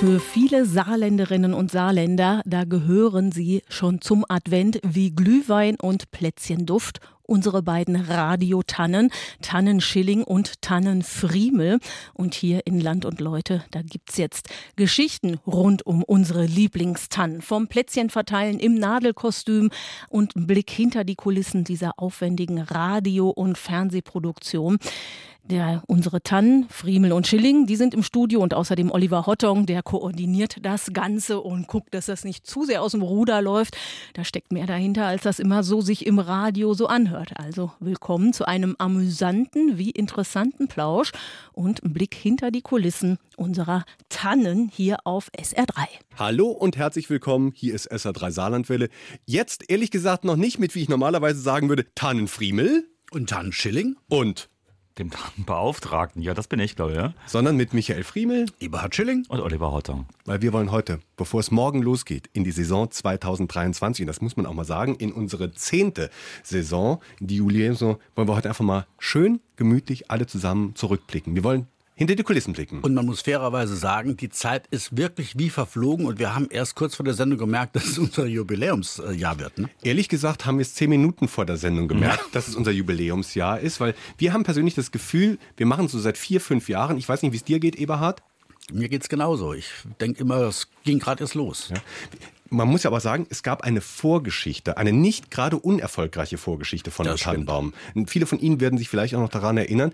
Für viele Saarländerinnen und Saarländer, da gehören sie schon zum Advent wie Glühwein und Plätzchenduft unsere beiden Radiotannen, Tannenschilling und Tannenfriemel. Und hier in Land und Leute, da gibt's jetzt Geschichten rund um unsere Lieblingstannen. Vom Plätzchenverteilen im Nadelkostüm und Blick hinter die Kulissen dieser aufwendigen Radio- und Fernsehproduktion. Der, unsere Tannen, Friemel und Schilling, die sind im Studio und außerdem Oliver Hottong, der koordiniert das Ganze und guckt, dass das nicht zu sehr aus dem Ruder läuft. Da steckt mehr dahinter, als das immer so sich im Radio so anhört. Also willkommen zu einem amüsanten wie interessanten Plausch und Blick hinter die Kulissen unserer Tannen hier auf SR3. Hallo und herzlich willkommen. Hier ist SR3 Saarlandwelle. Jetzt ehrlich gesagt noch nicht mit, wie ich normalerweise sagen würde, Tannenfriemel Und dann Schilling, und, Dem Beauftragten, ja, das bin ich, glaube ich, ja. sondern mit Michael Friemel, Eberhard Schilling. Und Oliver Hottong. weil wir wollen heute, bevor es morgen losgeht, in die Saison 2023, und das muss man auch mal sagen, in unsere zehnte Saison, die Juliensaison, wollen wir heute einfach mal schön, gemütlich alle zusammen zurückblicken. Wir wollen hinter die Kulissen blicken. Und man muss fairerweise sagen, die Zeit ist wirklich wie verflogen und wir haben erst kurz vor der Sendung gemerkt, dass es unser Jubiläumsjahr wird. Ne? Ehrlich gesagt haben wir es zehn Minuten vor der Sendung gemerkt, dass es unser Jubiläumsjahr ist, weil wir haben persönlich das Gefühl, wir machen es so seit vier, fünf Jahren. Ich weiß nicht, wie es dir geht, Eberhard. Mir geht's genauso. Ich denke immer, es ging gerade erst los. Ja. Man muss ja aber sagen, es gab eine Vorgeschichte, eine nicht gerade unerfolgreiche Vorgeschichte von Das. Tannenbaum. Viele von Ihnen werden sich vielleicht auch noch daran erinnern,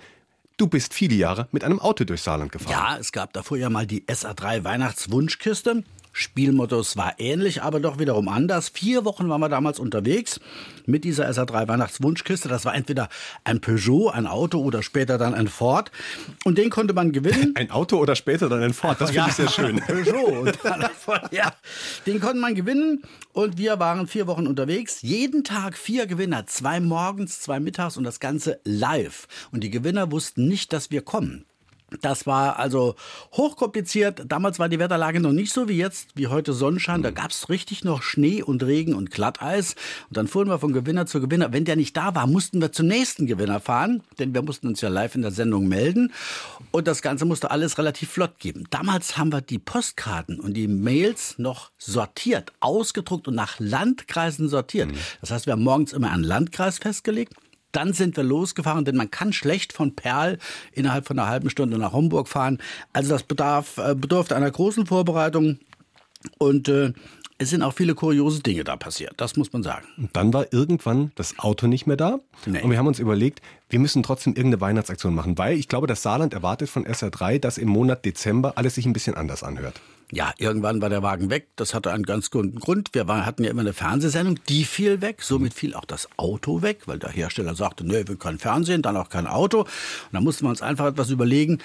du bist viele Jahre mit einem Auto durch Saarland gefahren. Ja, es gab davor ja mal die SA3 Weihnachtswunschkiste. Spielmottos war ähnlich, aber doch wiederum anders. Vier Wochen waren wir damals unterwegs mit dieser SA3 Weihnachtswunschkiste. Das war entweder ein Peugeot, ein Auto oder später dann ein Ford. Und den konnte man gewinnen. Ein Auto oder später dann ein Ford, das finde ich sehr schön. Peugeot. Und dann davon, ja, den konnte man gewinnen und wir waren vier Wochen unterwegs. Jeden Tag vier Gewinner, zwei morgens, zwei mittags und das Ganze live. Und die Gewinner wussten nicht, dass wir kommen. Das war also hochkompliziert. Damals war die Wetterlage noch nicht so wie jetzt, wie heute Sonnenschein. Da gab's richtig noch Schnee und Regen und Glatteis. Und dann fuhren wir von Gewinner zu Gewinner. Wenn der nicht da war, mussten wir zum nächsten Gewinner fahren, denn wir mussten uns ja live in der Sendung melden. Und das Ganze musste alles relativ flott geben. Damals haben wir die Postkarten und die Mails noch sortiert, ausgedruckt und nach Landkreisen sortiert. Das heißt, wir haben morgens immer einen Landkreis festgelegt. Dann sind wir losgefahren, denn man kann schlecht von Perl innerhalb von einer halben Stunde nach Homburg fahren. Also das bedarf, äh, bedurfte einer großen Vorbereitung und äh, es sind auch viele kuriose Dinge da passiert, das muss man sagen. Und dann war irgendwann das Auto nicht mehr da. Nee. Und wir haben uns überlegt, wir müssen trotzdem irgendeine Weihnachtsaktion machen, weil ich glaube, das Saarland erwartet von SR3, dass im Monat Dezember alles sich ein bisschen anders anhört. Ja, irgendwann war der Wagen weg. Das hatte einen ganz guten Grund. Wir waren, hatten ja immer eine Fernsehsendung, die fiel weg. Somit fiel auch das Auto weg, weil der Hersteller sagte, nee, wir können Fernsehen, dann auch kein Auto. Und dann mussten wir uns einfach etwas überlegen,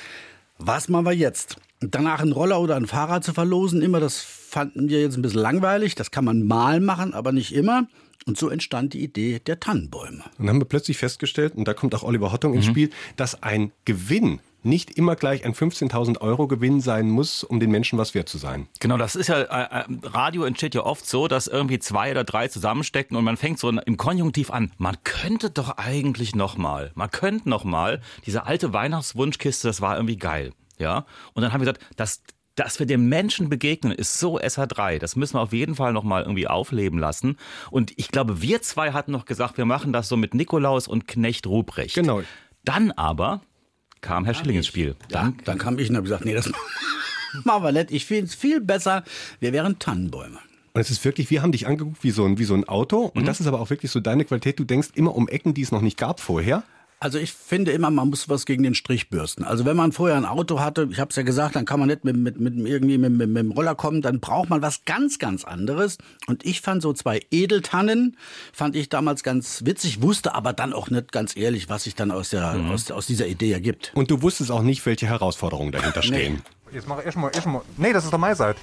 was machen wir jetzt? Danach einen Roller oder ein Fahrrad zu verlosen, immer, das fanden wir jetzt ein bisschen langweilig. Das kann man mal machen, aber nicht immer. Und so entstand die Idee der Tannenbäume. Und dann haben wir plötzlich festgestellt, und da kommt auch Oliver Hottung ins Spiel, dass ein Gewinn nicht immer gleich ein 15.000 Euro Gewinn sein muss, um den Menschen was wert zu sein. Genau, das ist ja, äh, äh, Radio entsteht ja oft so, dass irgendwie zwei oder drei zusammenstecken und man fängt so im Konjunktiv an. Man könnte doch eigentlich nochmal, man könnte nochmal, diese alte Weihnachtswunschkiste, das war irgendwie geil. Ja, und dann haben wir gesagt, das, dass wir dem Menschen begegnen, ist so SH3. Das müssen wir auf jeden Fall nochmal irgendwie aufleben lassen. Und ich glaube, wir zwei hatten noch gesagt, wir machen das so mit Nikolaus und Knecht Ruprecht. Genau. Dann aber kam Herr Schilling ins Spiel. Dann, dann kam ich und habe gesagt, nee, das machen wir nicht. Ich finde es viel besser, wir wären Tannenbäume. Und es ist wirklich, wir haben dich angeguckt wie so ein, wie so ein Auto. Und das ist aber auch wirklich so deine Qualität. Du denkst immer um Ecken, die es noch nicht gab vorher. Also ich finde immer, man muss was gegen den Strich bürsten. Also wenn man vorher ein Auto hatte, ich habe es ja gesagt, dann kann man nicht mit, mit, mit irgendwie mit, mit, mit dem Roller kommen, dann braucht man was ganz, ganz anderes. Und ich fand so zwei Edeltannen, fand ich damals ganz witzig, wusste aber dann auch nicht ganz ehrlich, was sich dann aus, der, aus, aus dieser Idee ergibt. Und du wusstest auch nicht, welche Herausforderungen dahinter stehen. Jetzt mach erstmal, erstmal. Nee, das ist doch meine Seite.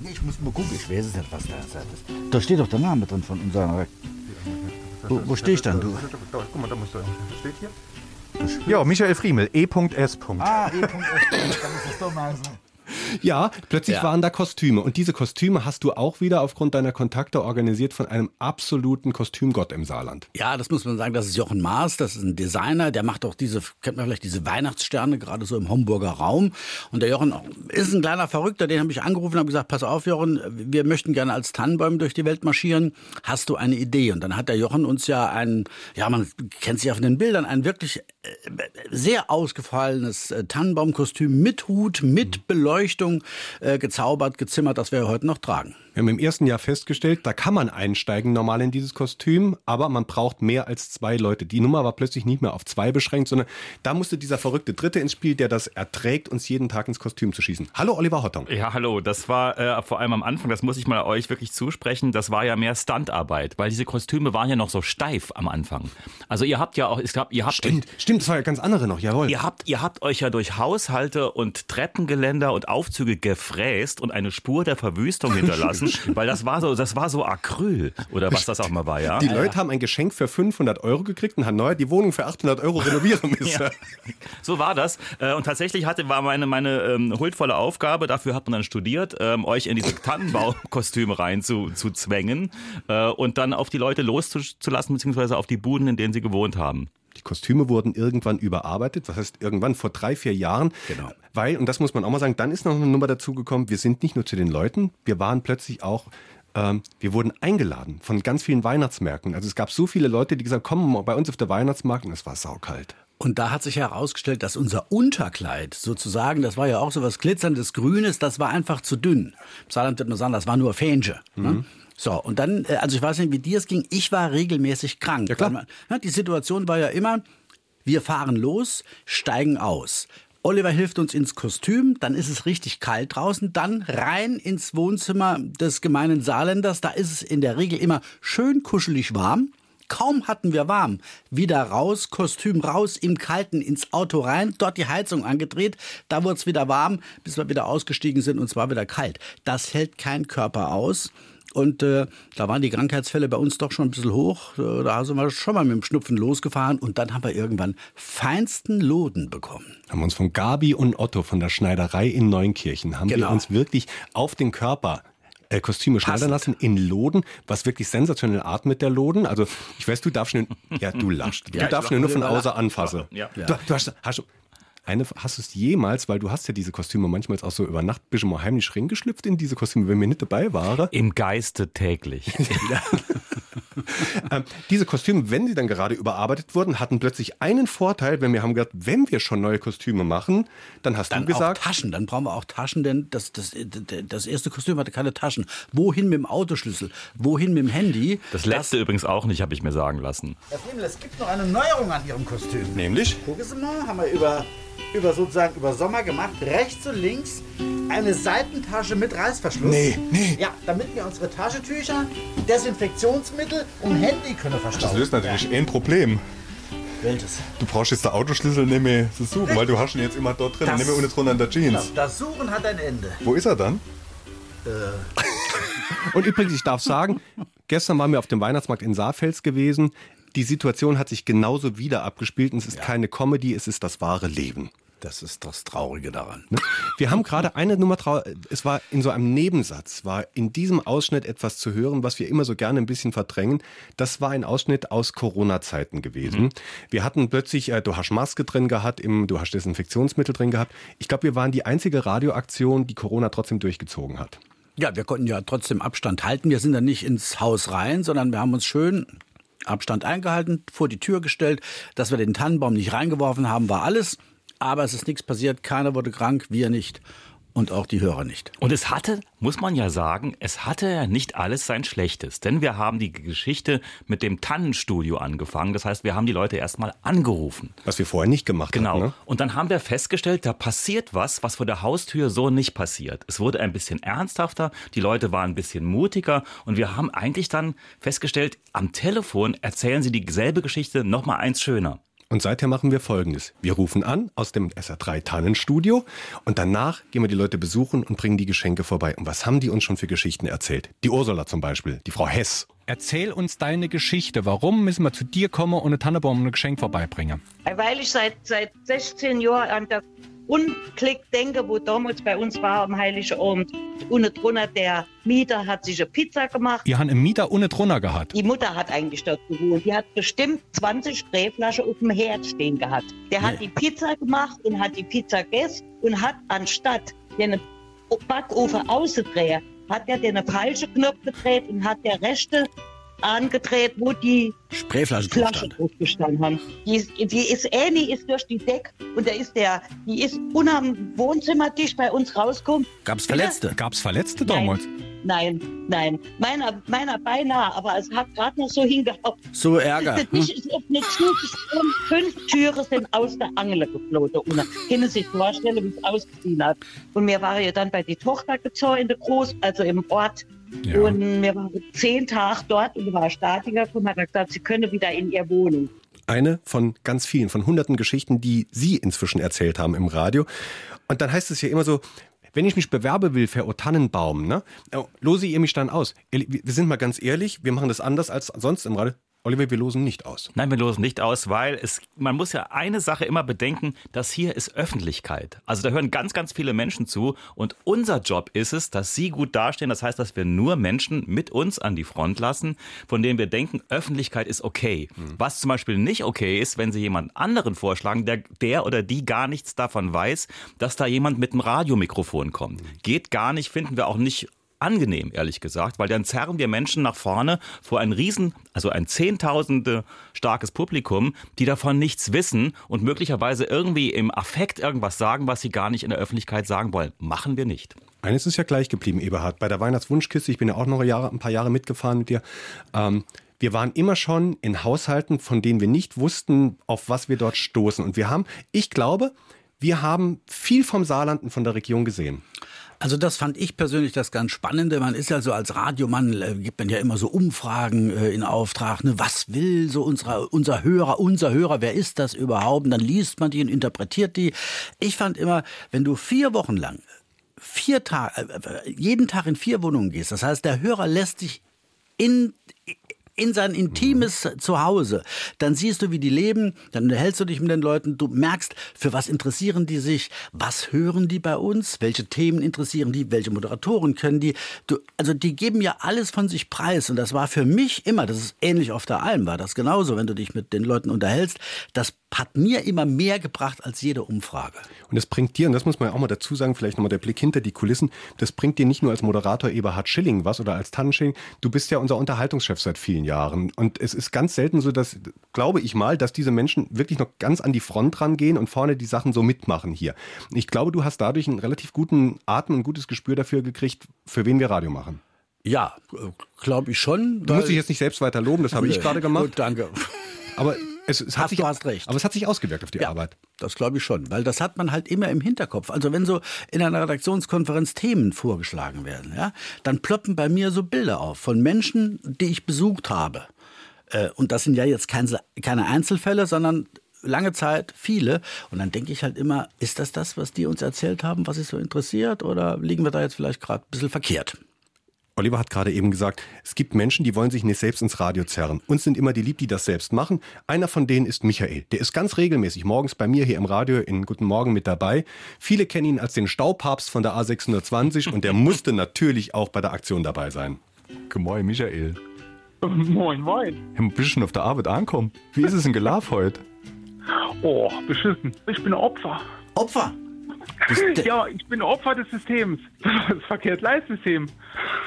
Nee, ich muss mal gucken, ich weiß es nicht, was da ist. Da steht doch der Name drin von unserer. Wo, wo stehe ich dann? Du? Guck mal, da musst du. Das steht hier. Ja, Michael Friemel, E.S. Ah, E.S. Dann ist das doch mal so. Ja, plötzlich Ja. waren da Kostüme. Und diese Kostüme hast du auch wieder aufgrund deiner Kontakte organisiert von einem absoluten Kostümgott im Saarland. Ja, das muss man sagen, das ist Jochen Maas, das ist ein Designer, der macht auch diese, kennt man vielleicht diese Weihnachtssterne, gerade so im Homburger Raum. Und der Jochen ist ein kleiner Verrückter, den habe ich angerufen und habe gesagt, pass auf Jochen, wir möchten gerne als Tannenbäume durch die Welt marschieren. Hast du eine Idee? Und dann hat der Jochen uns ja ein, ja, man kennt sich auf den Bildern, ein wirklich äh, sehr ausgefallenes äh, Tannenbaumkostüm mit Hut, mit Beleuchtung äh, gezaubert, gezimmert, das wir heute noch tragen. Wir haben im ersten Jahr festgestellt, da kann man einsteigen normal in dieses Kostüm, aber man braucht mehr als zwei Leute. Die Nummer war plötzlich nicht mehr auf zwei beschränkt, sondern da musste dieser verrückte Dritte ins Spiel, der das erträgt, uns jeden Tag ins Kostüm zu schießen. Hallo Oliver Hottong. Ja, hallo. Das war äh, vor allem am Anfang, das muss ich mal euch wirklich zusprechen, das war ja mehr Stuntarbeit, weil diese Kostüme waren ja noch so steif am Anfang. Also ihr habt ja auch, ich glaube, ihr habt Stimmt, stimmt, das war ja ganz andere noch, jawohl. Ihr habt, ihr habt euch ja durch Haushalte und Treppengeländer und Aufzüge gefräst und eine Spur der Verwüstung hinterlassen, weil das war so, das war so Acryl oder was das auch mal war, ja. Die Leute haben ein Geschenk für 500 Euro gekriegt und haben neu die Wohnung für 800 Euro renovieren müssen. Ja. So war das. Äh, Und tatsächlich hatte, war meine, meine ähm, huldvolle Aufgabe, dafür hat man dann studiert, ähm, euch in diese Tannenbaumkostüme rein zu, zu zwängen äh, und dann auf die Leute loszulassen, beziehungsweise auf die Buden, in denen sie gewohnt haben. Die Kostüme wurden irgendwann überarbeitet. Was heißt irgendwann? Vor drei, vier Jahren. Genau. Weil, und das muss man auch mal sagen, dann ist noch eine Nummer dazugekommen. Wir sind nicht nur zu den Leuten, wir waren plötzlich auch, ähm, wir wurden eingeladen von ganz vielen Weihnachtsmärkten. Also es gab so viele Leute, die gesagt haben, komm bei uns auf der Weihnachtsmarkt und es war saukalt. Und da hat sich herausgestellt, dass unser Unterkleid sozusagen, das war ja auch so was glitzerndes Grünes, das war einfach zu dünn. Im Saarland wird man sagen, das war nur Fähnche. Ne? So, und dann, äh, also ich weiß nicht, wie dir es ging, ich war regelmäßig krank. Ja, klar. Man- ne, Die Situation war ja immer, wir fahren los, steigen aus. Oliver hilft uns ins Kostüm, dann ist es richtig kalt draußen, dann rein ins Wohnzimmer des gemeinen Saarländers, da ist es in der Regel immer schön kuschelig warm. Kaum hatten wir warm, wieder raus, Kostüm raus, im Kalten ins Auto rein, dort die Heizung angedreht, da wurde es wieder warm, bis wir wieder ausgestiegen sind und zwar wieder kalt. Das hält kein Körper aus. Und äh, da waren die Krankheitsfälle bei uns doch schon ein bisschen hoch. Äh, Da sind wir schon mal mit dem Schnupfen losgefahren und dann haben wir irgendwann feinsten Loden bekommen. Haben wir uns von Gabi und Otto von der Schneiderei in Neunkirchen, haben wir Genau. uns wirklich auf den Körper äh, Kostüme schneidern lassen in Loden, was wirklich sensationell atmet der Loden. Also ich weiß, du darfst schon, ja du lachst, du Ja, darfst nur von außer anfassen. Ja. Du, du hast, hast, eine, hast du es jemals, weil du hast ja diese Kostüme manchmal auch so über Nacht bist du mal heimlich reingeschlüpft in diese Kostüme, wenn wir nicht dabei waren. Im Geiste täglich. Ähm, diese Kostüme, wenn sie dann gerade überarbeitet wurden, hatten plötzlich einen Vorteil, wenn wir haben gesagt, wenn wir schon neue Kostüme machen, dann hast Dann du gesagt, auch Taschen, dann brauchen wir auch Taschen, denn das, das, das erste Kostüm hatte keine Taschen. Wohin mit dem Autoschlüssel? Wohin mit dem Handy? Das letzte übrigens auch nicht, habe ich mir sagen lassen. Herr Friemel, es gibt noch eine Neuerung an Ihrem Kostüm. nämlich Gucken Sie mal, haben wir über, über sozusagen über Sommer gemacht. Rechts und links eine Seitentasche mit Reißverschluss. Nee, nee. Ja, damit wir unsere Taschentücher, Desinfektionsmittel und Handy können Das verstauen. löst natürlich ein Problem. Welches? Du brauchst jetzt den Autoschlüssel nicht mehr zu suchen, weil du hast ihn jetzt immer dort drin, Das- nicht mehr unten drunter in der Genau, Jeans. das Suchen hat ein Ende. Wo ist er dann? Und übrigens, ich darf sagen, gestern waren wir auf dem Weihnachtsmarkt in Saarfels gewesen. Die Situation hat sich genauso wieder abgespielt und es ist keine Comedy, es ist das wahre Leben. Das ist das Traurige daran. Ne? Wir haben gerade eine Nummer es war in so einem Nebensatz, war in diesem Ausschnitt etwas zu hören, was wir immer so gerne ein bisschen verdrängen. Das war ein Ausschnitt aus Corona-Zeiten gewesen. Wir hatten plötzlich, äh, du hast Maske drin gehabt, im, du hast Desinfektionsmittel drin gehabt. Ich glaube, wir waren die einzige Radioaktion, die Corona trotzdem durchgezogen hat. Ja, wir konnten ja trotzdem Abstand halten. Wir sind dann nicht ins Haus rein, sondern wir haben uns schön Abstand eingehalten, vor die Tür gestellt. Dass wir den Tannenbaum nicht reingeworfen haben, war alles. Aber es ist nichts passiert. Keiner wurde krank, wir nicht. Und auch die Hörer nicht. Und es hatte, muss man ja sagen, es hatte ja nicht alles sein Schlechtes. Denn wir haben die Geschichte mit dem Tannenstudio angefangen. Das heißt, wir haben die Leute erstmal angerufen. Was wir vorher nicht gemacht Genau. hatten. Ne? Und dann haben wir festgestellt, da passiert was, was vor der Haustür so nicht passiert. Es wurde ein bisschen ernsthafter, die Leute waren ein bisschen mutiger und wir haben eigentlich dann festgestellt, am Telefon erzählen sie dieselbe Geschichte noch mal eins schöner. Und seither machen wir Folgendes. Wir rufen an aus dem SR3 Tannenstudio und danach gehen wir die Leute besuchen und bringen die Geschenke vorbei. Und was haben die uns schon für Geschichten erzählt? Die Ursula zum Beispiel, die Frau Hess. Erzähl uns deine Geschichte. Warum müssen wir zu dir kommen und einen Tannenbaum und ein Geschenk vorbeibringen? Weil ich seit, seit 16 Jahren an der Unklick denke, wo damals bei uns war am Heiligen Abend. Unten drunter der Mieter hat sich eine Pizza gemacht. Ihr habt einen Mieter ohne drunter gehabt. Die Mutter hat eigentlich dort gewohnt. Die hat bestimmt 20 Sprayflaschen auf dem Herd stehen gehabt. Der hat die Pizza gemacht und hat die Pizza gegessen und hat anstatt den Backofen auszudrehen, hat er den falschen Knopf gedreht und hat der rechte angedreht, wo die Sprayflaschen Flasche stand. drauf gestanden haben. Die ist, die ist ähnlich, ist durch die Deck und da ist der, die ist unterm Wohnzimmertisch bei uns rausgekommen. Gab's Verletzte? Gab's Verletzte damals? Nein, nein, meiner, meiner beinahe, aber es hat gerade noch so hingehauen. So Ärger. Tisch ist auf eine zugesprungen, fünf Türen sind aus der Angel geflogen. Und können sich vorstellen, wie es ausgesehen hat. Und wir waren ja dann bei die Tochter gezogen in der Groß, also im Ort. Ja. Und wir waren zehn Tage dort und war Statiker gekommen, hat gesagt, sie können wieder in ihre Wohnung. Eine von ganz vielen, von hunderten Geschichten, die Sie inzwischen erzählt haben im Radio. Und dann heißt es ja immer so, wenn ich mich bewerbe will für O Tannenbaum, ne, äh, lose ihr mich dann aus. Wir sind mal ganz ehrlich, wir machen das anders als sonst im Radio. Oliver, wir losen nicht aus. Nein, wir losen nicht aus, weil es, man muss ja eine Sache immer bedenken, das hier ist Öffentlichkeit. Also da hören ganz, ganz viele Menschen zu und unser Job ist es, dass sie gut dastehen. Das heißt, dass wir nur Menschen mit uns an die Front lassen, von denen wir denken, Öffentlichkeit ist okay. Was zum Beispiel nicht okay ist, wenn sie jemand anderen vorschlagen, der, der oder die gar nichts davon weiß, dass da jemand mit einem Radiomikrofon kommt. Geht gar nicht, finden wir auch nicht angenehm, ehrlich gesagt, weil dann zerren wir Menschen nach vorne vor ein Riesen, also ein Zehntausende starkes Publikum, die davon nichts wissen und möglicherweise irgendwie im Affekt irgendwas sagen, was sie gar nicht in der Öffentlichkeit sagen wollen. Machen wir nicht. Eines ist ja gleich geblieben, Eberhard. Bei der Weihnachtswunschkiste, ich bin ja auch noch Jahre, ein paar Jahre mitgefahren mit dir. Ähm, wir waren immer schon in Haushalten, von denen wir nicht wussten, auf was wir dort stoßen. Und wir haben, ich glaube, wir haben viel vom Saarland und von der Region gesehen. Also das fand ich persönlich das ganz Spannende. Man ist ja so als Radiomann, äh, gibt man ja immer so Umfragen äh, in Auftrag. Ne? Was will so unsere, unser Hörer, unser Hörer, wer ist das überhaupt? Und dann liest man die und interpretiert die. Ich fand immer, wenn du vier Wochen lang, vier Tage, äh, jeden Tag in vier Wohnungen gehst, das heißt, der Hörer lässt dich in in sein intimes Zuhause, dann siehst du, wie die leben, dann unterhältst du dich mit den Leuten, du merkst, für was interessieren die sich, was hören die bei uns, welche Themen interessieren die, welche Moderatoren können die. Du, also die geben ja alles von sich preis und das war für mich immer, das ist ähnlich auf der Alm, war das genauso, wenn du dich mit den Leuten unterhältst, das hat mir immer mehr gebracht als jede Umfrage. Und das bringt dir, und das muss man ja auch mal dazu sagen, vielleicht nochmal der Blick hinter die Kulissen, das bringt dir nicht nur als Moderator Eberhard Schilling was oder als Tannenschilling, du bist ja unser Unterhaltungschef seit vielen Jahren. Und es ist ganz selten so, dass, glaube ich mal, dass diese Menschen wirklich noch ganz an die Front rangehen und vorne die Sachen so mitmachen hier. Ich glaube, du hast dadurch einen relativ guten Atem und ein gutes Gespür dafür gekriegt, für wen wir Radio machen. Ja, glaube ich schon. Du musst dich jetzt nicht selbst weiter loben, das habe ich gerade gemacht. Gut, danke. Aber es, es hat Hast, sich, du hast recht. aber es hat sich ausgewirkt auf die Ja, Arbeit. Das glaube ich schon, weil das hat man halt immer im Hinterkopf. Also wenn so in einer Redaktionskonferenz Themen vorgeschlagen werden, ja, dann ploppen bei mir so Bilder auf von Menschen, die ich besucht habe. Äh, Und das sind ja jetzt keine, keine Einzelfälle, sondern lange Zeit viele. Und dann denke ich halt immer, ist das das, was die uns erzählt haben, was sie so interessiert? Oder liegen wir da jetzt vielleicht gerade ein bisschen verkehrt? Oliver hat gerade eben gesagt, es gibt Menschen, die wollen sich nicht selbst ins Radio zerren. Uns sind immer die lieb, die das selbst machen. Einer von denen ist Michael. Der ist ganz regelmäßig morgens bei mir hier im Radio in Guten Morgen mit dabei. Viele kennen ihn als den Staupapst von der A620 und der musste natürlich auch bei der Aktion dabei sein. Guten Morgen, Michael. Moin, moin. Hey, bist du schon auf der Arbeit angekommen? Wie ist es in Gelaf heute? Oh, beschissen. Ich bin Opfer. Opfer! Ja, ich bin Opfer des Systems. Das Verkehrsleitsystem.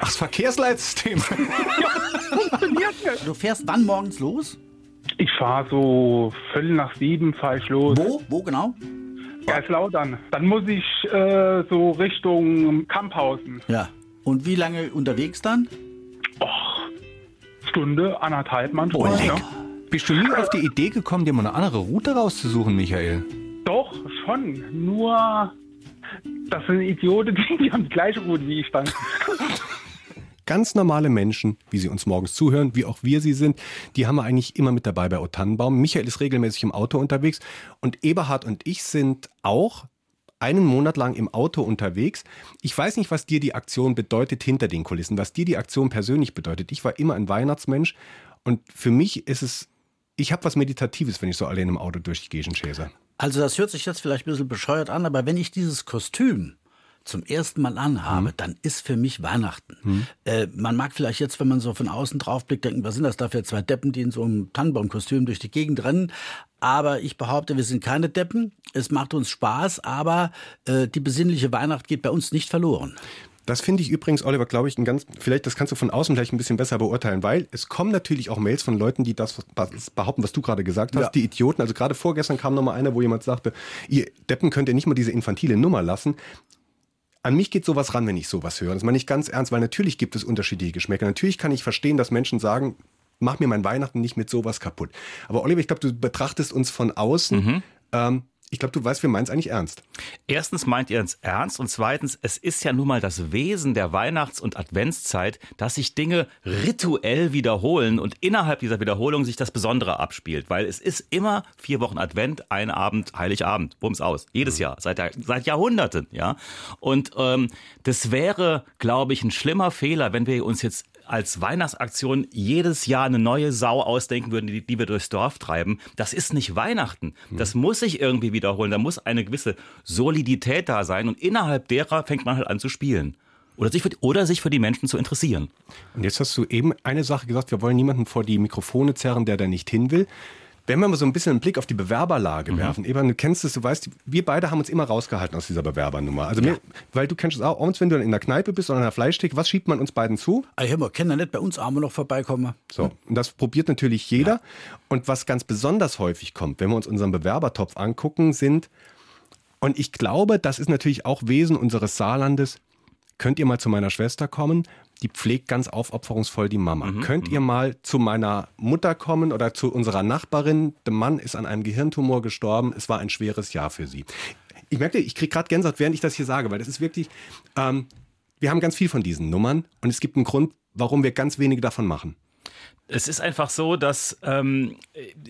Ach, das Verkehrsleitsystem. Funktioniert nicht. Du fährst wann morgens los? Ich fahre so viertel nach sieben fahre ich los. Wo? Wo genau? Kaiserslautern. Dann muss ich äh, so Richtung Kamphausen. Ja. Und wie lange unterwegs dann? Stunde, anderthalb Oh, manchmal. leck. ja. Bist du nie auf die Idee gekommen, dir mal eine andere Route rauszusuchen, Michael? Doch, schon. Nur, das sind Idioten, die, haben die gleiche Route wie ich dann. Ganz normale Menschen, wie sie uns morgens zuhören, wie auch wir sie sind, die haben wir eigentlich immer mit dabei bei O Tannenbaum. Michael ist regelmäßig im Auto unterwegs und Eberhard und ich sind auch einen Monat lang im Auto unterwegs. Ich weiß nicht, was dir die Aktion bedeutet hinter den Kulissen, was dir die Aktion persönlich bedeutet. Ich war immer ein Weihnachtsmensch und für mich ist es, ich habe was Meditatives, wenn ich so allein im Auto durch die Gegend. Also das hört sich jetzt vielleicht ein bisschen bescheuert an, aber wenn ich dieses Kostüm zum ersten Mal anhabe, Mhm. dann ist für mich Weihnachten. Äh, man mag vielleicht jetzt, wenn man so von außen drauf blickt, denken, was sind das da für zwei Deppen, die in so einem Tannenbaumkostüm durch die Gegend rennen. Aber ich behaupte, wir sind keine Deppen. Es macht uns Spaß, aber äh, die besinnliche Weihnacht geht bei uns nicht verloren. Das finde ich übrigens, Oliver, glaube ich, ein ganz, vielleicht, das kannst du von außen vielleicht ein bisschen besser beurteilen, weil es kommen natürlich auch Mails von Leuten, die das behaupten, was du gerade gesagt hast, Ja. die Idioten. Also gerade vorgestern kam noch mal einer, wo jemand sagte, ihr Deppen könnt ihr nicht mal diese infantile Nummer lassen. An mich geht sowas ran, wenn ich sowas höre. Das meine ich ganz ernst, weil natürlich gibt es unterschiedliche Geschmäcker. Natürlich kann ich verstehen, dass Menschen sagen, mach mir mein Weihnachten nicht mit sowas kaputt. Aber Oliver, ich glaube, du betrachtest uns von außen. Ähm, ich glaube, du weißt, wir meinen es eigentlich ernst. Erstens meint ihr es ernst und zweitens, es ist ja nun mal das Wesen der Weihnachts- und Adventszeit, dass sich Dinge rituell wiederholen und innerhalb dieser Wiederholung sich das Besondere abspielt, weil es ist immer vier Wochen Advent, ein Abend, Heiligabend, bums aus, jedes Jahr, seit, seit Jahrhunderten, ja. Und ähm, das wäre, glaube ich, ein schlimmer Fehler, wenn wir uns jetzt als Weihnachtsaktion jedes Jahr eine neue Sau ausdenken würden, die, die wir durchs Dorf treiben. Das ist nicht Weihnachten. Das muss sich irgendwie wiederholen. Da muss eine gewisse Solidität da sein und innerhalb derer fängt man halt an zu spielen. Oder sich für, oder sich für die Menschen zu interessieren. Und jetzt hast du eben eine Sache gesagt, wir wollen niemanden vor die Mikrofone zerren, der da nicht hin will. Wenn wir mal so ein bisschen einen Blick auf die Bewerberlage werfen, Evan, du kennst es, du weißt, wir beide haben uns immer rausgehalten aus dieser Bewerbernummer. Also mir, weil du kennst es auch, abends, wenn du dann in der Kneipe bist oder in der Fleischtheke, was schiebt man uns beiden zu? Ich wir können ja nicht bei uns Arme noch vorbeikommen. So, und das probiert natürlich jeder. Und was ganz besonders häufig kommt, wenn wir uns unseren Bewerbertopf angucken, sind, und ich glaube, das ist natürlich auch Wesen unseres Saarlandes, könnt ihr mal zu meiner Schwester kommen? Die pflegt ganz aufopferungsvoll die Mama. könnt ihr mal zu meiner Mutter kommen oder zu unserer Nachbarin? Der Mann ist an einem Gehirntumor gestorben. Es war ein schweres Jahr für sie. Ich merke, ich kriege gerade Gänsehaut, während ich das hier sage, weil das ist wirklich, ähm, wir haben ganz viel von diesen Nummern und es gibt einen Grund, warum wir ganz wenige davon machen. Es ist einfach so, dass ähm,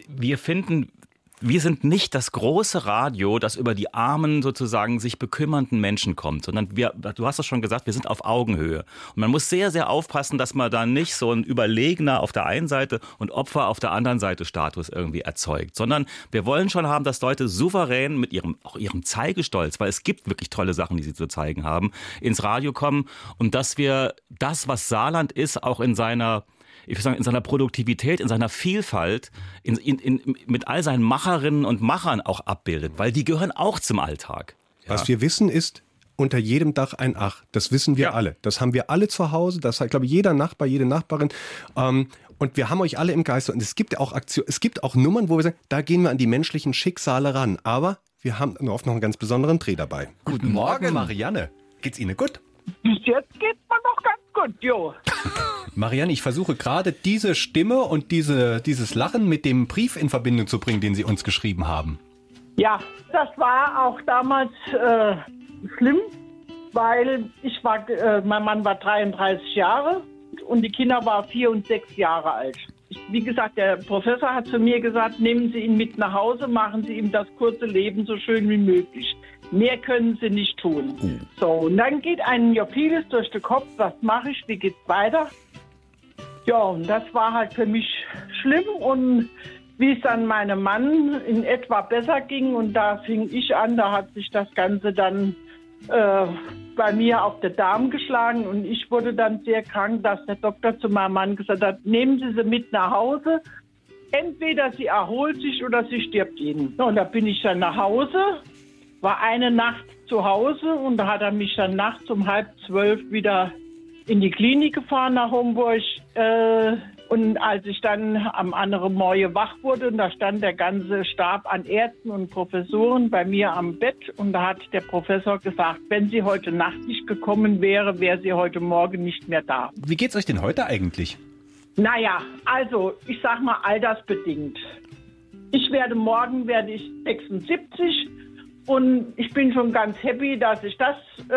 wir finden, wir sind nicht das große Radio, das über die armen, sozusagen sich bekümmernden Menschen kommt, sondern wir, du hast es schon gesagt, wir sind auf Augenhöhe. Und man muss sehr, sehr aufpassen, dass man da nicht so ein Überlegener auf der einen Seite und Opfer auf der anderen Seite Status irgendwie erzeugt, sondern wir wollen schon haben, dass Leute souverän mit ihrem, auch ihrem Zeigestolz, weil es gibt wirklich tolle Sachen, die sie zu zeigen haben, ins Radio kommen und dass wir das, was Saarland ist, auch in seiner ich würde sagen, in seiner Produktivität, in seiner Vielfalt, in, in, in, mit all seinen Macherinnen und Machern auch abbildet, weil die gehören auch zum Alltag. Was wir wissen ist, unter jedem Dach ein Ach. Das wissen wir Ja. alle. Das haben wir alle zu Hause. Das hat, glaube ich, jeder Nachbar, jede Nachbarin. Ähm, und wir haben euch alle im Geiste. Und es gibt auch Aktion, es gibt auch Nummern, wo wir sagen, da gehen wir an die menschlichen Schicksale ran. Aber wir haben oft noch einen ganz besonderen Dreh dabei. Guten Morgen, Marianne. Geht's Ihnen gut? Bis jetzt geht's mir noch ganz gut, jo. Marianne, ich versuche gerade diese Stimme und diese, dieses Lachen mit dem Brief in Verbindung zu bringen, den Sie uns geschrieben haben. Ja, das war auch damals äh, schlimm, weil ich war, äh, mein Mann war 33 Jahre und die Kinder waren vier und sechs Jahre alt. Ich, wie gesagt, der Professor hat zu mir gesagt, nehmen Sie ihn mit nach Hause, machen Sie ihm das kurze Leben so schön wie möglich. Mehr können Sie nicht tun. So, und dann geht einem ja vieles durch den Kopf, was mache ich, wie geht's weiter? Ja, und das war halt für mich schlimm und wie es dann meinem Mann in etwa besser ging und da fing ich an, da hat sich das Ganze dann äh, bei mir auf den Darm geschlagen und ich wurde dann sehr krank, dass der Doktor zu meinem Mann gesagt hat, nehmen Sie sie mit nach Hause. Entweder sie erholt sich oder sie stirbt Ihnen. Und da bin ich dann nach Hause, war eine Nacht zu Hause und da hat er mich dann nachts um halb zwölf wieder in die Klinik gefahren nach Homburg. Äh, und als ich dann am anderen Morgen wach wurde, und da stand der ganze Stab an Ärzten und Professoren bei mir am Bett und da hat der Professor gesagt, wenn sie heute Nacht nicht gekommen wäre, wäre sie heute Morgen nicht mehr da. Wie geht's euch denn heute eigentlich? Naja, also ich sag mal altersbedingt. Ich werde morgen werde ich 76 und ich bin schon ganz happy, dass ich das äh,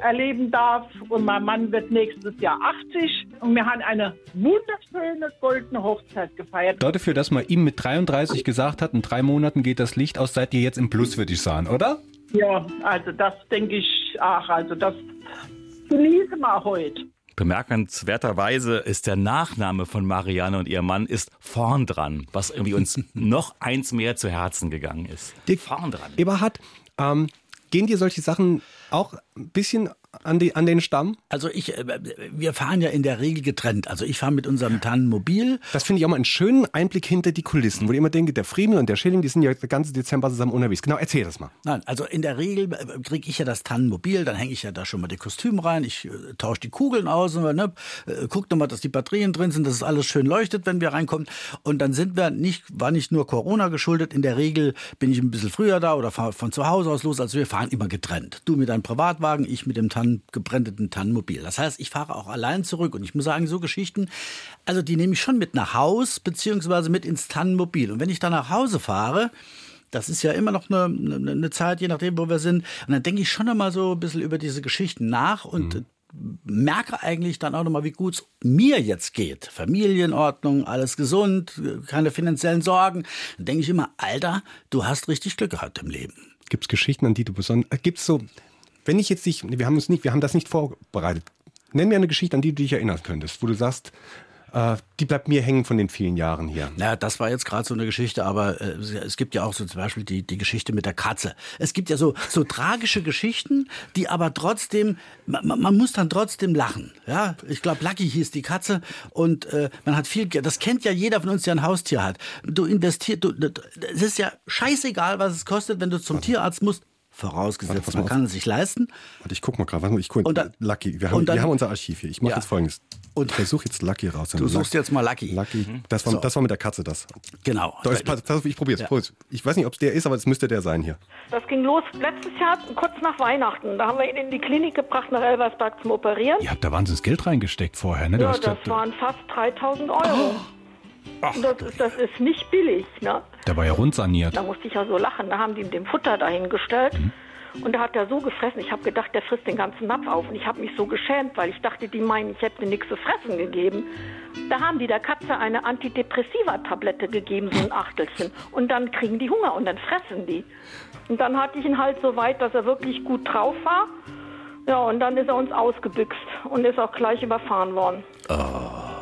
erleben darf. Und mein Mann wird nächstes Jahr 80 und wir haben eine wunderschöne goldene Hochzeit gefeiert. Dafür, dass man ihm mit 33 gesagt hat, in drei Monaten geht das Licht aus, seid ihr jetzt im Plus, würde ich sagen, oder? Ja, also das denke ich, ach, also das genießen wir heute. Bemerkenswerterweise ist der Nachname von Marianne und ihrem Mann ist vorn dran, was irgendwie uns noch eins mehr zu Herzen gegangen ist. Dick, Vorn dran. Eberhard, ähm, gehen dir solche Sachen auch ein bisschen an, die, an den Stamm? Also ich, äh, wir fahren ja in der Regel getrennt. Also ich fahre mit unserem Tannenmobil. Das finde ich auch mal einen schönen Einblick hinter die Kulissen, wo ich immer denke, der Friemel und der Schilling, die sind ja den ganzen Dezember zusammen unterwegs. Genau, erzähl das mal. Nein, also in der Regel kriege ich ja das Tannenmobil, dann hänge ich ja da schon mal die Kostüme rein, ich äh, tausche die Kugeln aus, und, ne, äh, guck nochmal, dass die Batterien drin sind, dass es alles schön leuchtet, wenn wir reinkommen. Und dann sind wir nicht, war nicht nur Corona geschuldet, in der Regel bin ich ein bisschen früher da oder fahre von zu Hause aus los, also wir fahren immer getrennt. Du mit deinem Privatwagen, ich mit dem Tannen, gebrandeten Tannenmobil. Das heißt, ich fahre auch allein zurück und ich muss sagen, so Geschichten, also die nehme ich schon mit nach Haus, beziehungsweise mit ins Tannenmobil. Und wenn ich dann nach Hause fahre, das ist ja immer noch eine, eine, eine Zeit, je nachdem, wo wir sind. Und dann denke ich schon einmal so ein bisschen über diese Geschichten nach und Mhm. merke eigentlich dann auch nochmal, wie gut es mir jetzt geht. Familienordnung, alles gesund, keine finanziellen Sorgen. Dann denke ich immer, Alter, du hast richtig Glück gehabt im Leben. Gibt es Geschichten, an die du besonders. Äh, Gibt es so, wenn ich jetzt nicht, wir haben uns nicht, wir haben das nicht vorbereitet. Nenn mir eine Geschichte, an die du dich erinnern könntest, wo du sagst, äh, die bleibt mir hängen von den vielen Jahren hier. Ja, das war jetzt gerade so eine Geschichte, aber äh, es gibt ja auch so zum Beispiel die, die Geschichte mit der Katze. Es gibt ja so, so tragische Geschichten, die aber trotzdem, man, man muss dann trotzdem lachen. Ja, ich glaube, Lucky hieß die Katze und äh, man hat viel, Geld. das kennt ja jeder von uns, der ein Haustier hat. Du investierst, du, es ist ja scheißegal, was es kostet, wenn du zum Tierarzt musst. Vorausgesetzt, Warte, man kann es sich leisten. Warte, ich guck mal gerade. Warte mal, Ich guck, Und dann- Lucky, wir haben, und dann- wir haben unser Archiv hier. Ich mache Ja. jetzt folgendes. Und- ich versuche jetzt Lucky raus. Du suchst jetzt mal Lucky. Lucky. Das, war, So. das war mit der Katze das. Genau. Das, pass, pass ich probiere es. Ich weiß nicht, ob es der ist, aber es müsste der sein hier. Das ging los letztes Jahr, kurz nach Weihnachten. Da haben wir ihn in die Klinik gebracht nach Elversberg zum Operieren. Ihr habt da wahnsinns Geld reingesteckt vorher, ne? Du Ja, das da- waren fast 3000 Euro. Und das, ist, das ist nicht billig. Ne? Der war ja rund saniert. Da musste ich ja so lachen. Da haben die ihm dem Futter dahingestellt. Und da hat er so gefressen. Ich habe gedacht, der frisst den ganzen Napf auf. Und ich habe mich so geschämt, weil ich dachte, die meinen, ich hätte nichts zu fressen gegeben. Da haben die der Katze eine Antidepressiva-Tablette gegeben, so ein Achtelchen. Und dann kriegen die Hunger und dann fressen die. Und dann hatte ich ihn halt so weit, dass er wirklich gut drauf war. Ja, und dann ist er uns ausgebüxt und ist auch gleich überfahren worden.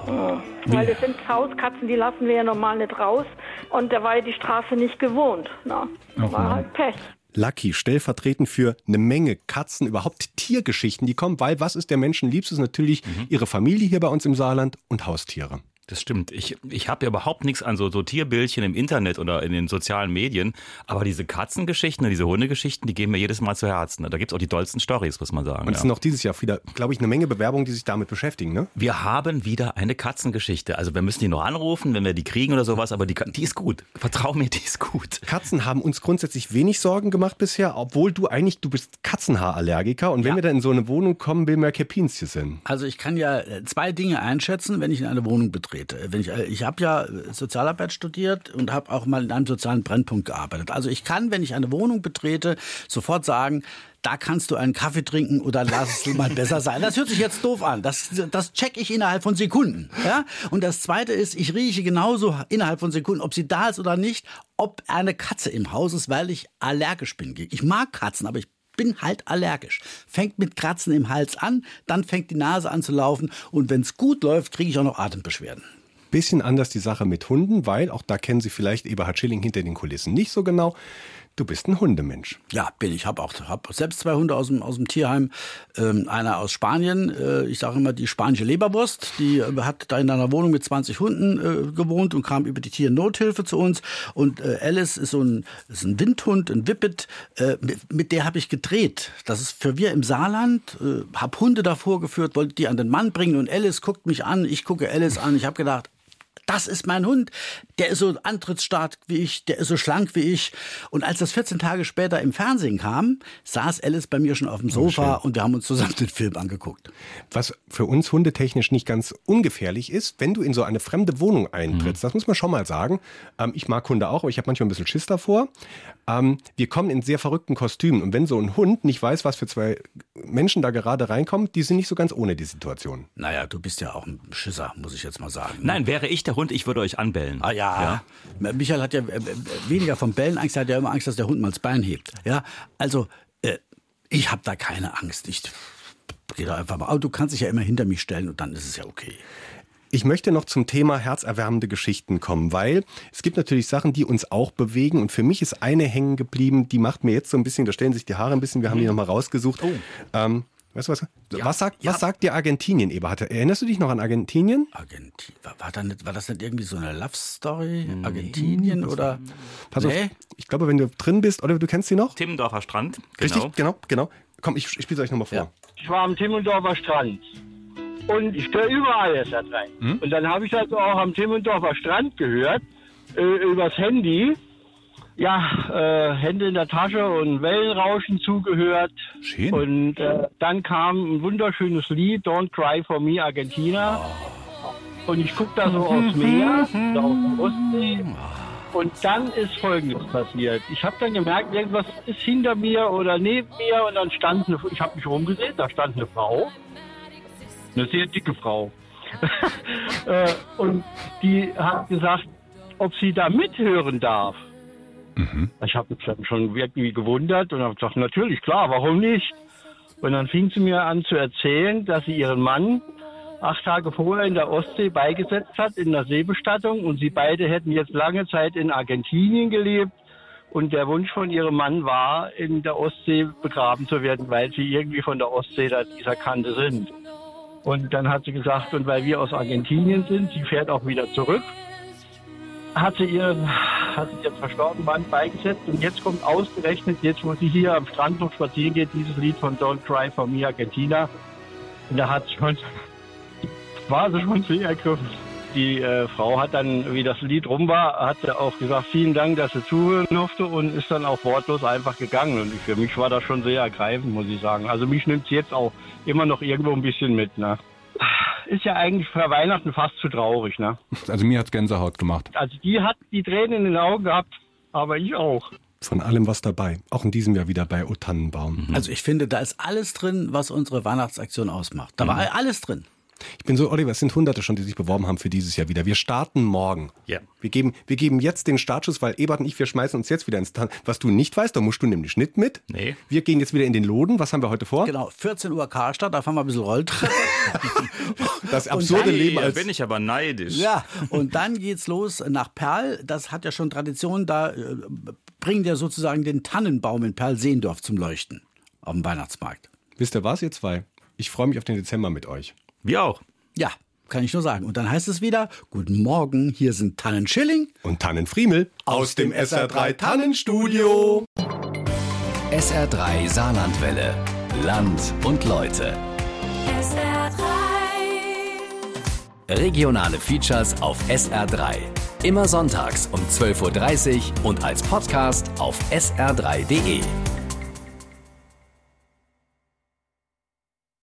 Ja, weil das sind Hauskatzen, die lassen wir ja normal nicht raus. Und der war ja die Straße nicht gewohnt. Na, Ach, war halt Pech. Lucky, stellvertretend für eine Menge Katzen, überhaupt Tiergeschichten, die kommen, weil was ist der Menschen liebstes? Natürlich ihre Familie hier bei uns im Saarland und Haustiere. Das stimmt. Ich, ich habe ja überhaupt nichts an so, so Tierbildchen im Internet oder in den sozialen Medien. Aber diese Katzengeschichten, diese Hundegeschichten, die gehen mir jedes Mal zu Herzen. Da gibt's auch die tollsten Stories, muss man sagen. Und es ja. sind auch dieses Jahr wieder, glaube ich, eine Menge Bewerbungen, die sich damit beschäftigen, ne? Wir haben wieder eine Katzengeschichte. Also wir müssen die noch anrufen, wenn wir die kriegen oder sowas, aber die, die ist gut. Vertrau mir, die ist gut. Katzen haben uns grundsätzlich wenig Sorgen gemacht bisher, obwohl du eigentlich, du bist Katzenhaarallergiker und wenn wir dann in so eine Wohnung kommen, will man Kepinschen sind. Also ich kann ja äh, zwei Dinge einschätzen, wenn ich in eine Wohnung betrete. Wenn ich äh, ich habe ja äh, Sozialarbeit studiert und habe auch mal in einem sozialen Brennpunkt gearbeitet. Also ich kann, wenn ich eine Wohnung betrete, sofort sagen, da kannst du einen Kaffee trinken oder lass es mal besser sein. Das hört sich jetzt doof an. Das, das check ich innerhalb von Sekunden. Ja? Und das Zweite ist, ich rieche genauso innerhalb von Sekunden, ob sie da ist oder nicht, ob eine Katze im Haus ist, weil ich allergisch bin. Ich mag Katzen, aber ich bin halt allergisch. Fängt mit Kratzen im Hals an, dann fängt die Nase an zu laufen und wenn es gut läuft, kriege ich auch noch Atembeschwerden. Bisschen anders die Sache mit Hunden, weil auch da kennen Sie vielleicht Eberhard Schilling hinter den Kulissen nicht so genau. Du bist ein Hundemensch. Ja, bin ich. Habe auch hab selbst zwei Hunde aus dem, aus dem Tierheim. Ähm, einer aus Spanien. Äh, ich sage immer die spanische Leberwurst. Die äh, hat da in einer Wohnung mit 20 Hunden äh, gewohnt und kam über die Tiernothilfe zu uns. Und äh, Alice ist so ein, ist ein Windhund, ein Whippet. Äh, mit, mit der habe ich gedreht. Das ist für wir im Saarland. Äh, habe Hunde davor geführt, wollte die an den Mann bringen. Und Alice guckt mich an. Ich gucke Alice an. Ich habe gedacht, das ist mein Hund. Der ist so antrittsstark wie ich, der ist so schlank wie ich. Und als das 14 Tage später im Fernsehen kam, saß Alice bei mir schon auf dem Sofa und wir haben uns zusammen den Film angeguckt. Was für uns hundetechnisch nicht ganz ungefährlich ist, wenn du in so eine fremde Wohnung eintrittst, das muss man schon mal sagen. Ähm, ich mag Hunde auch, aber ich habe manchmal ein bisschen Schiss davor. Ähm, wir kommen in sehr verrückten Kostümen und wenn so ein Hund nicht weiß, was für zwei Menschen da gerade reinkommen, die sind nicht so ganz ohne die Situation. Naja, du bist ja auch ein Schisser, muss ich jetzt mal sagen. Nein, wäre ich der Hund, ich würde euch anbellen. Ah ja. Michael hat ja äh, äh, weniger vom Bellen Angst, er hat ja immer Angst, dass der Hund mal das Bein hebt. Ja, also äh, ich habe da keine Angst. Ich geh doch einfach mal. Aber du kannst dich ja immer hinter mich stellen und dann ist es ja okay. Ich möchte noch zum Thema herzerwärmende Geschichten kommen, weil es gibt natürlich Sachen, die uns auch bewegen und für mich ist eine hängen geblieben, die macht mir jetzt so ein bisschen, da stellen sich die Haare ein bisschen, wir haben die nochmal rausgesucht. Oh. Ähm, weißt du was? was, sagt, was sagt dir Argentinien, Eberhard? Erinnerst du dich noch an Argentinien? Argentinien. War, war, da nicht, war das nicht irgendwie so eine Love Story? Argentinien oder? Pass auf, Nee? ich glaube, wenn du drin bist, oder du kennst sie noch? Timmendorfer Strand. Richtig, genau, genau. Komm, ich, ich spiele es euch nochmal vor. Ich war am Timmendorfer Strand. Und ich höre überall SR3. Hm? Und dann habe ich also auch am Timmendorfer Strand gehört, äh, übers Handy. Ja, äh, Hände in der Tasche und Wellenrauschen zugehört. Schön. Und äh, dann kam ein wunderschönes Lied, Don't Cry for Me, Argentina. Und ich gucke da so aufs Meer, da auf die Ostsee. Und dann ist Folgendes passiert. Ich habe dann gemerkt, irgendwas ist hinter mir oder neben mir und dann stand eine, ich habe mich rumgedreht, da stand eine Frau, eine sehr dicke Frau. äh, und die hat gesagt, ob sie da mithören darf. Ich habe mich dann schon irgendwie gewundert und habe gesagt, natürlich, klar, warum nicht? Und dann fing sie mir an zu erzählen, dass sie ihren Mann acht Tage vorher in der Ostsee beigesetzt hat, in der Seebestattung. Und sie beide hätten jetzt lange Zeit in Argentinien gelebt. Und der Wunsch von ihrem Mann war, in der Ostsee begraben zu werden, weil sie irgendwie von der Ostsee da dieser Kante sind. Und dann hat sie gesagt, und weil wir aus Argentinien sind, sie fährt auch wieder zurück, hat sie ihren, hat sie ihren verstorbenen Mann beigesetzt. Und jetzt kommt ausgerechnet, jetzt wo sie hier am Strand noch spazieren geht, dieses Lied von Don't Cry for Me Argentina. Und da hat schon, war sie schon sehr ergriffen. Die äh, Frau hat dann, wie das Lied rum war, hat sie auch gesagt, vielen Dank, dass sie zuhören durfte und ist dann auch wortlos einfach gegangen. Und für mich war das schon sehr ergreifend, muss ich sagen. Also mich nimmt jetzt auch immer noch irgendwo ein bisschen mit. Ne? Ist ja eigentlich für Weihnachten fast zu traurig. Ne? Also mir hat's Gänsehaut gemacht. Also die hat die Tränen in den Augen gehabt, aber ich auch. Von allem was dabei. Auch in diesem Jahr wieder bei O Tannenbaum. Also ich finde, da ist alles drin, was unsere Weihnachtsaktion ausmacht. Da war alles drin. Ich bin so, Oliver, es sind Hunderte schon, die sich beworben haben für dieses Jahr wieder. Wir starten morgen. Ja. Wir geben, wir geben jetzt den Startschuss, weil Ebert und ich, wir schmeißen uns jetzt wieder ins Tan. Was du nicht weißt, da musst du nämlich nicht mit. Nee. Wir gehen jetzt wieder in den Loden. Was haben wir heute vor? Genau, 14 Uhr Karstadt, da fahren wir ein bisschen Rolltreppe. Das absurde dann- Leben Da als bin ich aber neidisch. Ja, und dann geht's los nach Perl. Das hat ja schon Tradition. Da äh, bringen wir sozusagen den Tannenbaum in Perl-Seendorf zum Leuchten auf dem Weihnachtsmarkt. Wisst ihr was, ihr zwei? Ich freue mich auf den Dezember mit euch. Wir auch. Ja, kann ich nur sagen. Und dann heißt es wieder, guten Morgen, hier sind Tannenschilling. Und Tannenfriemel aus dem SR3 Tannenstudio. SR3 Saarlandwelle. Land und Leute. Regionale Features auf SR3. Immer sonntags um 12.30 Uhr und als Podcast auf sr3.de.